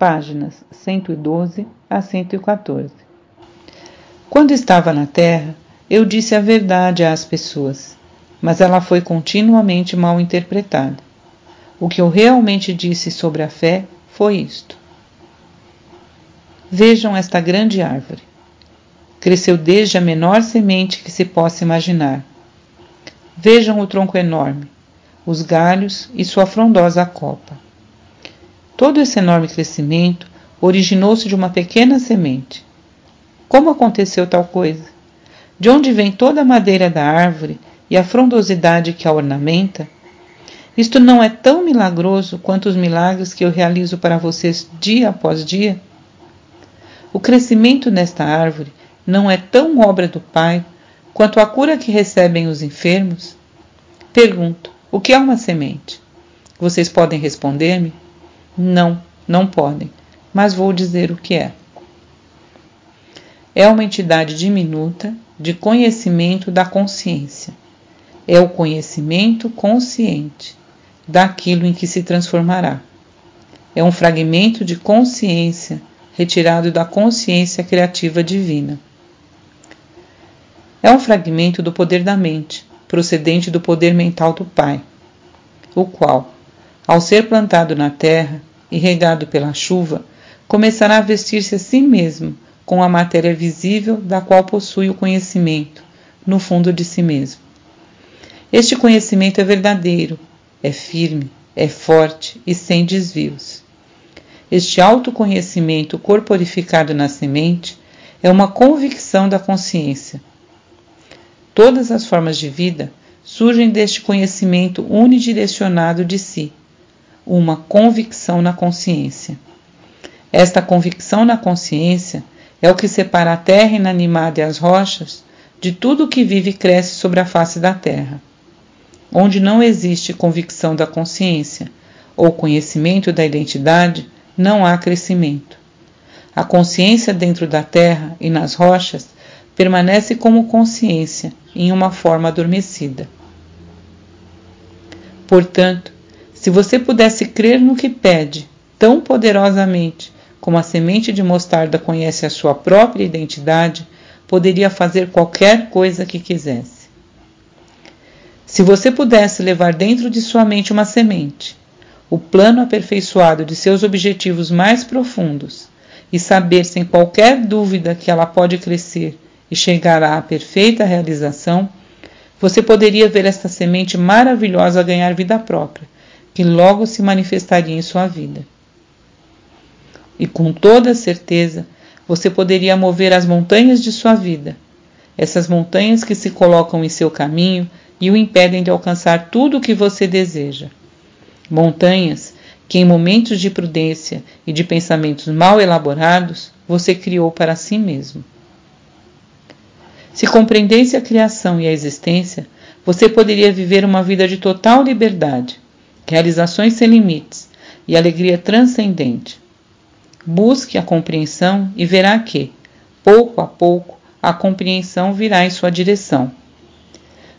páginas 112 a 114. Quando estava na Terra, eu disse a verdade às pessoas, mas ela foi continuamente mal interpretada. O que eu realmente disse sobre a fé foi isto. Vejam esta grande árvore. Cresceu desde a menor semente que se possa imaginar. Vejam o tronco enorme, os galhos e sua frondosa copa. Todo esse enorme crescimento originou-se de uma pequena semente. Como aconteceu tal coisa? De onde vem toda a madeira da árvore e a frondosidade que a ornamenta? Isto não é tão milagroso quanto os milagres que eu realizo para vocês dia após dia? O crescimento nesta árvore não é tão obra do Pai quanto a cura que recebem os enfermos? Pergunto: o que é uma semente? Vocês podem responder-me? Não, não podem, mas vou dizer o que é. É uma entidade diminuta de conhecimento da consciência. É o conhecimento consciente daquilo em que se transformará. É um fragmento de consciência retirado da consciência criativa divina. É um fragmento do poder da mente, procedente do poder mental do Pai, o qual, ao ser plantado na terra e regado pela chuva, começará a vestir-se a si mesmo com a matéria visível da qual possui o conhecimento, no fundo de si mesmo. Este conhecimento é verdadeiro, é firme, é forte e sem desvios. Este autoconhecimento corporificado na semente é uma convicção da consciência. Todas as formas de vida surgem deste conhecimento unidirecionado de si, uma convicção na consciência. Esta convicção na consciência é o que separa a terra inanimada e as rochas de tudo o que vive e cresce sobre a face da terra. Onde não existe convicção da consciência ou conhecimento da identidade, não há crescimento. A consciência dentro da terra e nas rochas permanece como consciência em uma forma adormecida. Portanto, se você pudesse crer no que pede tão poderosamente como a semente de mostarda conhece a sua própria identidade, poderia fazer qualquer coisa que quisesse. Se você pudesse levar dentro de sua mente uma semente, o plano aperfeiçoado de seus objetivos mais profundos e saber sem qualquer dúvida que ela pode crescer e chegar à perfeita realização, você poderia ver esta semente maravilhosa ganhar vida própria, que logo se manifestaria em sua vida. E com toda certeza você poderia mover as montanhas de sua vida, essas montanhas que se colocam em seu caminho e o impedem de alcançar tudo o que você deseja montanhas que, em momentos de prudência e de pensamentos mal elaborados, você criou para si mesmo. Se compreendesse a criação e a existência, você poderia viver uma vida de total liberdade, realizações sem limites e alegria transcendente. Busque a compreensão e verá que, pouco a pouco, a compreensão virá em sua direção.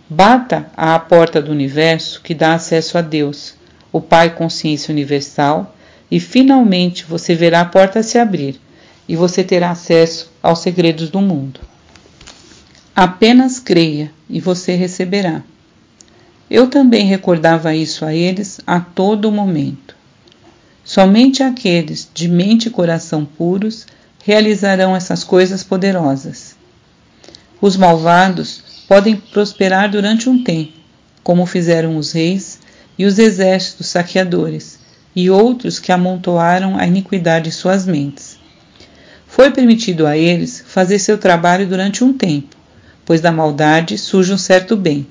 Bata à porta do universo que dá acesso a Deus o Pai Consciência Universal, e finalmente você verá a porta se abrir e você terá acesso aos segredos do mundo. Apenas creia e você receberá. Eu também recordava isso a eles a todo momento. Somente aqueles de mente e coração puros realizarão essas coisas poderosas. Os malvados podem prosperar durante um tempo, como fizeram os reis e os exércitos saqueadores, e outros que amontoaram a iniquidade em suas mentes. Foi permitido a eles fazer seu trabalho durante um tempo, pois da maldade surge um certo bem,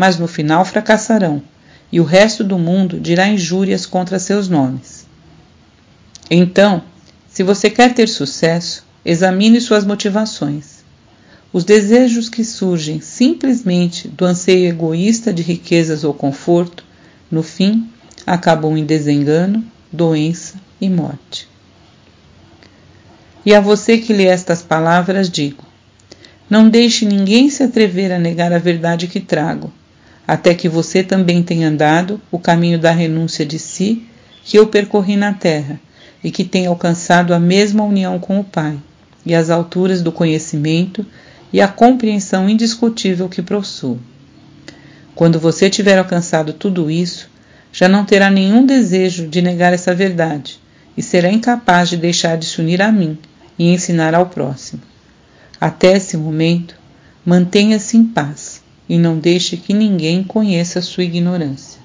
mas no final fracassarão, e o resto do mundo dirá injúrias contra seus nomes. Então, se você quer ter sucesso, examine suas motivações. Os desejos que surgem simplesmente do anseio egoísta de riquezas ou conforto no fim, acabam em desengano, doença e morte. E a você que lê estas palavras, digo: não deixe ninguém se atrever a negar a verdade que trago, até que você também tenha andado o caminho da renúncia de si que eu percorri na terra e que tenha alcançado a mesma união com o Pai e as alturas do conhecimento e a compreensão indiscutível que possuo. Quando você tiver alcançado tudo isso, já não terá nenhum desejo de negar essa verdade e será incapaz de deixar de se unir a mim e ensinar ao próximo. Até esse momento, mantenha-se em paz e não deixe que ninguém conheça sua ignorância.